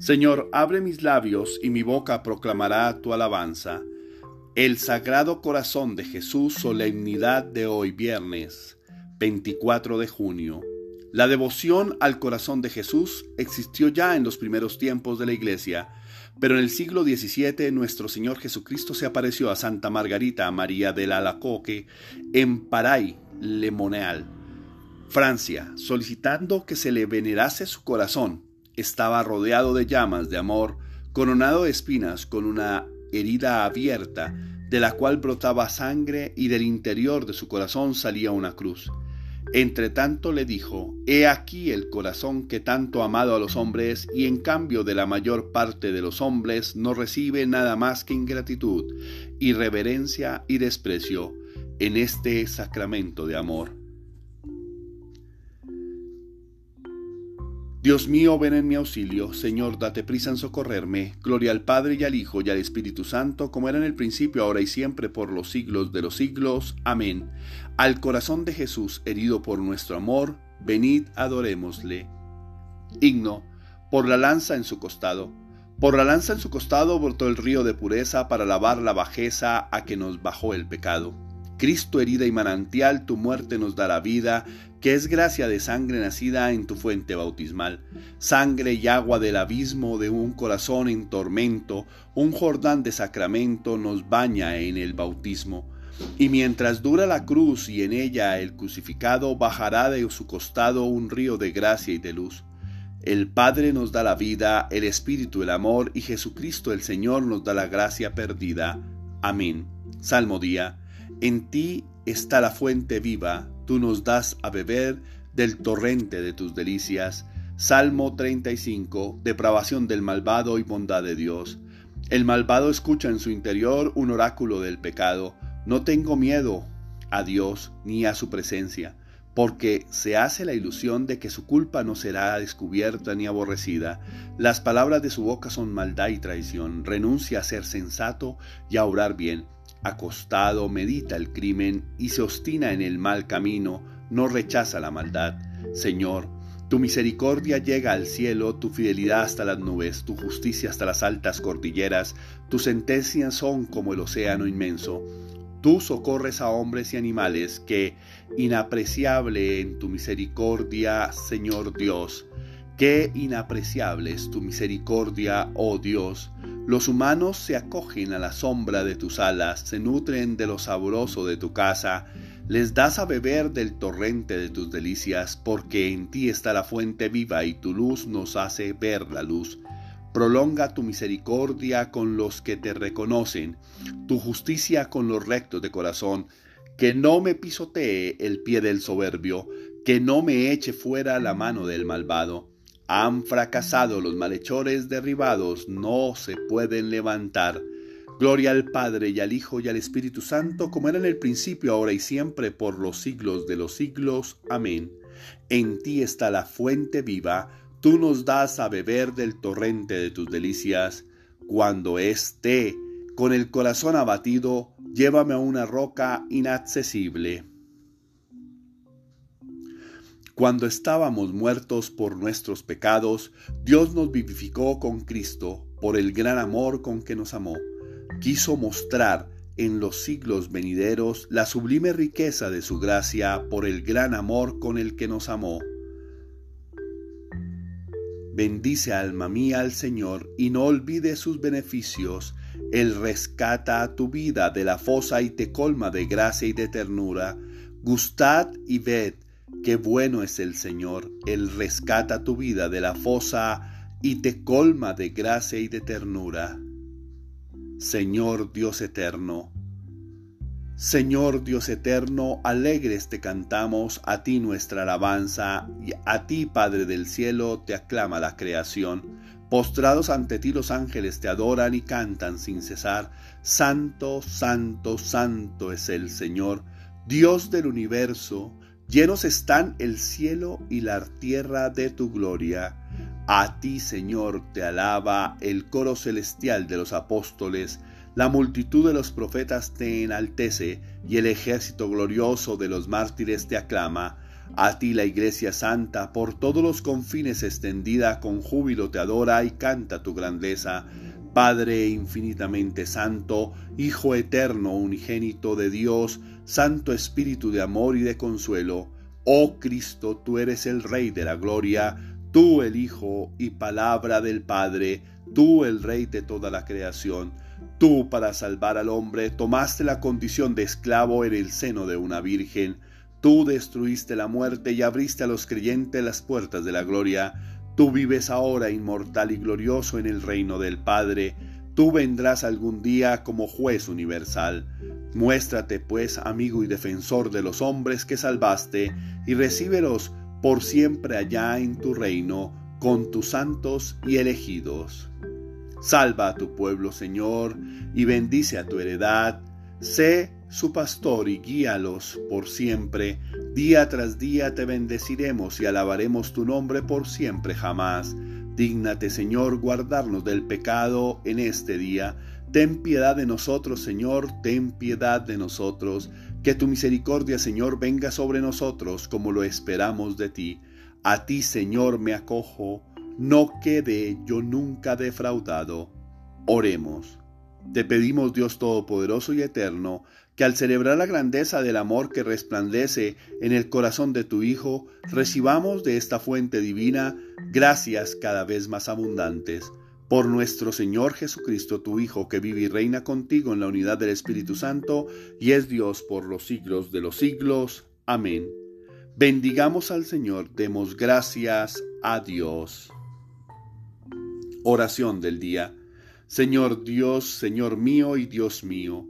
Señor, abre mis labios y mi boca proclamará tu alabanza. El Sagrado Corazón de Jesús, solemnidad de hoy viernes 24 de junio. La devoción al corazón de Jesús existió ya en los primeros tiempos de la Iglesia, pero en el siglo XVII nuestro Señor Jesucristo se apareció a Santa Margarita María del Alacoque en Paray, Le Moneal, Francia, solicitando que se le venerase su corazón estaba rodeado de llamas de amor, coronado de espinas, con una herida abierta, de la cual brotaba sangre y del interior de su corazón salía una cruz. Entre tanto le dijo, He aquí el corazón que tanto ha amado a los hombres y en cambio de la mayor parte de los hombres no recibe nada más que ingratitud, irreverencia y desprecio en este sacramento de amor. Dios mío, ven en mi auxilio. Señor, date prisa en socorrerme. Gloria al Padre y al Hijo y al Espíritu Santo, como era en el principio, ahora y siempre, por los siglos de los siglos. Amén. Al corazón de Jesús, herido por nuestro amor, venid, adorémosle. Himno, por la lanza en su costado. Por la lanza en su costado brotó el río de pureza para lavar la bajeza a que nos bajó el pecado. Cristo herida y manantial, tu muerte nos dará vida, que es gracia de sangre nacida en tu fuente bautismal, sangre y agua del abismo de un corazón en tormento, un Jordán de sacramento nos baña en el bautismo. Y mientras dura la cruz y en ella el crucificado, bajará de su costado un río de gracia y de luz. El Padre nos da la vida, el Espíritu el amor, y Jesucristo el Señor nos da la gracia perdida. Amén. Salmo día. En ti está la fuente viva, tú nos das a beber del torrente de tus delicias. Salmo 35, depravación del malvado y bondad de Dios. El malvado escucha en su interior un oráculo del pecado. No tengo miedo a Dios ni a su presencia, porque se hace la ilusión de que su culpa no será descubierta ni aborrecida. Las palabras de su boca son maldad y traición. Renuncia a ser sensato y a orar bien acostado medita el crimen y se obstina en el mal camino, no rechaza la maldad. Señor, tu misericordia llega al cielo, tu fidelidad hasta las nubes, tu justicia hasta las altas cordilleras, tus sentencias son como el océano inmenso. Tú socorres a hombres y animales que, inapreciable en tu misericordia, Señor Dios, Qué inapreciable es tu misericordia, oh Dios. Los humanos se acogen a la sombra de tus alas, se nutren de lo sabroso de tu casa, les das a beber del torrente de tus delicias, porque en ti está la fuente viva y tu luz nos hace ver la luz. Prolonga tu misericordia con los que te reconocen, tu justicia con los rectos de corazón, que no me pisotee el pie del soberbio, que no me eche fuera la mano del malvado han fracasado los malhechores derribados, no se pueden levantar. Gloria al Padre y al Hijo y al Espíritu Santo, como era en el principio, ahora y siempre, por los siglos de los siglos. Amén. En ti está la fuente viva, tú nos das a beber del torrente de tus delicias. Cuando esté con el corazón abatido, llévame a una roca inaccesible. Cuando estábamos muertos por nuestros pecados, Dios nos vivificó con Cristo por el gran amor con que nos amó. Quiso mostrar en los siglos venideros la sublime riqueza de su gracia por el gran amor con el que nos amó. Bendice alma mía al Señor y no olvide sus beneficios. Él rescata a tu vida de la fosa y te colma de gracia y de ternura. Gustad y ved Qué bueno es el Señor, Él rescata tu vida de la fosa y te colma de gracia y de ternura. Señor Dios eterno, Señor Dios eterno, alegres te cantamos, a ti nuestra alabanza, y a ti Padre del cielo te aclama la creación. Postrados ante ti los ángeles te adoran y cantan sin cesar, Santo, Santo, Santo es el Señor, Dios del universo, Llenos están el cielo y la tierra de tu gloria. A ti, Señor, te alaba el coro celestial de los apóstoles, la multitud de los profetas te enaltece y el ejército glorioso de los mártires te aclama. A ti la Iglesia Santa, por todos los confines extendida, con júbilo te adora y canta tu grandeza. Padre infinitamente santo, Hijo eterno, unigénito de Dios, Santo Espíritu de amor y de consuelo, oh Cristo, tú eres el Rey de la gloria, tú el Hijo y palabra del Padre, tú el Rey de toda la creación. Tú, para salvar al hombre, tomaste la condición de esclavo en el seno de una virgen. Tú destruiste la muerte y abriste a los creyentes las puertas de la gloria. Tú vives ahora inmortal y glorioso en el reino del Padre. Tú vendrás algún día como juez universal. Muéstrate, pues, amigo y defensor de los hombres que salvaste, y recíbelos por siempre allá en tu reino, con tus santos y elegidos. Salva a tu pueblo, Señor, y bendice a tu heredad. Sé su pastor y guíalos por siempre. Día tras día te bendeciremos y alabaremos tu nombre por siempre jamás. Dígnate, Señor, guardarnos del pecado en este día. Ten piedad de nosotros, Señor, ten piedad de nosotros. Que tu misericordia, Señor, venga sobre nosotros como lo esperamos de ti. A ti, Señor, me acojo no quede yo nunca defraudado. Oremos. Te pedimos, Dios Todopoderoso y Eterno, que al celebrar la grandeza del amor que resplandece en el corazón de tu Hijo, recibamos de esta fuente divina gracias cada vez más abundantes. Por nuestro Señor Jesucristo, tu Hijo, que vive y reina contigo en la unidad del Espíritu Santo, y es Dios por los siglos de los siglos. Amén. Bendigamos al Señor, demos gracias a Dios. Oración del día. Señor Dios, Señor mío y Dios mío,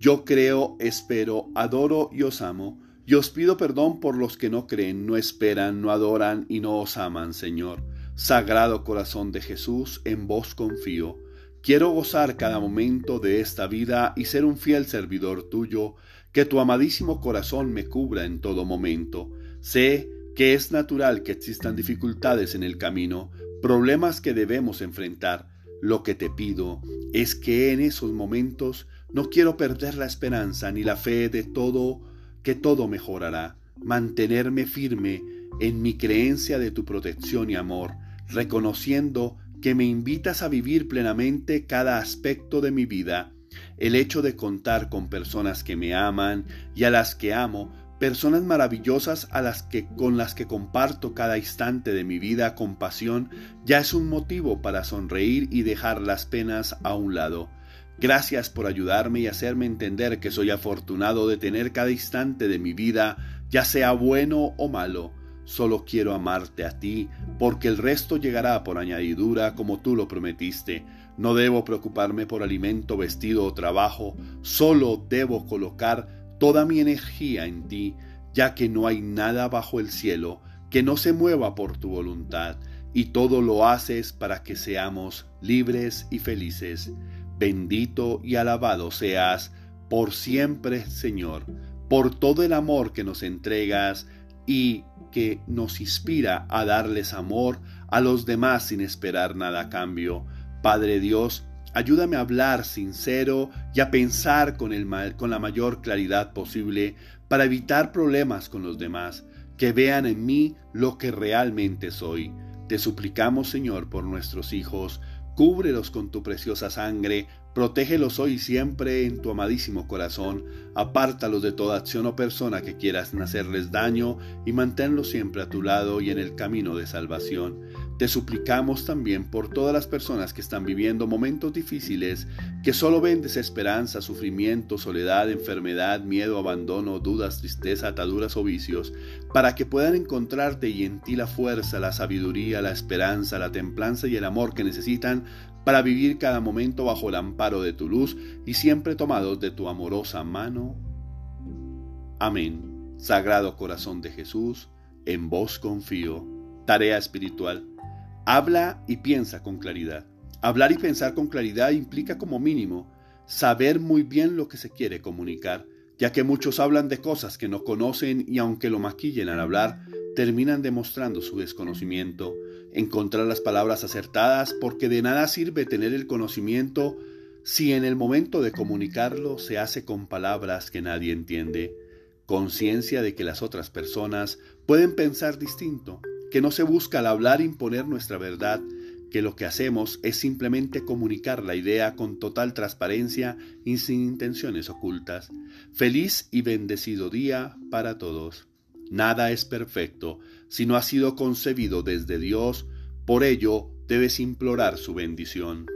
yo creo, espero, adoro y os amo, y os pido perdón por los que no creen, no esperan, no adoran y no os aman, Señor. Sagrado corazón de Jesús, en vos confío. Quiero gozar cada momento de esta vida y ser un fiel servidor tuyo, que tu amadísimo corazón me cubra en todo momento. Sé que es natural que existan dificultades en el camino, problemas que debemos enfrentar. Lo que te pido es que en esos momentos no quiero perder la esperanza ni la fe de todo, que todo mejorará. Mantenerme firme en mi creencia de tu protección y amor, reconociendo que me invitas a vivir plenamente cada aspecto de mi vida. El hecho de contar con personas que me aman y a las que amo personas maravillosas a las que con las que comparto cada instante de mi vida con pasión, ya es un motivo para sonreír y dejar las penas a un lado. Gracias por ayudarme y hacerme entender que soy afortunado de tener cada instante de mi vida, ya sea bueno o malo. Solo quiero amarte a ti, porque el resto llegará por añadidura como tú lo prometiste. No debo preocuparme por alimento, vestido o trabajo, solo debo colocar toda mi energía en ti, ya que no hay nada bajo el cielo que no se mueva por tu voluntad, y todo lo haces para que seamos libres y felices. Bendito y alabado seas por siempre, Señor, por todo el amor que nos entregas y que nos inspira a darles amor a los demás sin esperar nada a cambio. Padre Dios, Ayúdame a hablar sincero y a pensar con, el con la mayor claridad posible para evitar problemas con los demás, que vean en mí lo que realmente soy. Te suplicamos, Señor, por nuestros hijos, cúbrelos con tu preciosa sangre, protégelos hoy y siempre en tu amadísimo corazón, apártalos de toda acción o persona que quieras hacerles daño y manténlos siempre a tu lado y en el camino de salvación. Te suplicamos también por todas las personas que están viviendo momentos difíciles, que solo ven desesperanza, sufrimiento, soledad, enfermedad, miedo, abandono, dudas, tristeza, ataduras o vicios, para que puedan encontrarte y en ti la fuerza, la sabiduría, la esperanza, la templanza y el amor que necesitan para vivir cada momento bajo el amparo de tu luz y siempre tomados de tu amorosa mano. Amén. Sagrado corazón de Jesús, en vos confío. Tarea espiritual. Habla y piensa con claridad. Hablar y pensar con claridad implica como mínimo saber muy bien lo que se quiere comunicar, ya que muchos hablan de cosas que no conocen y aunque lo maquillen al hablar, terminan demostrando su desconocimiento. Encontrar las palabras acertadas porque de nada sirve tener el conocimiento si en el momento de comunicarlo se hace con palabras que nadie entiende conciencia de que las otras personas pueden pensar distinto, que no se busca al hablar imponer nuestra verdad, que lo que hacemos es simplemente comunicar la idea con total transparencia y sin intenciones ocultas. Feliz y bendecido día para todos. Nada es perfecto si no ha sido concebido desde Dios, por ello debes implorar su bendición.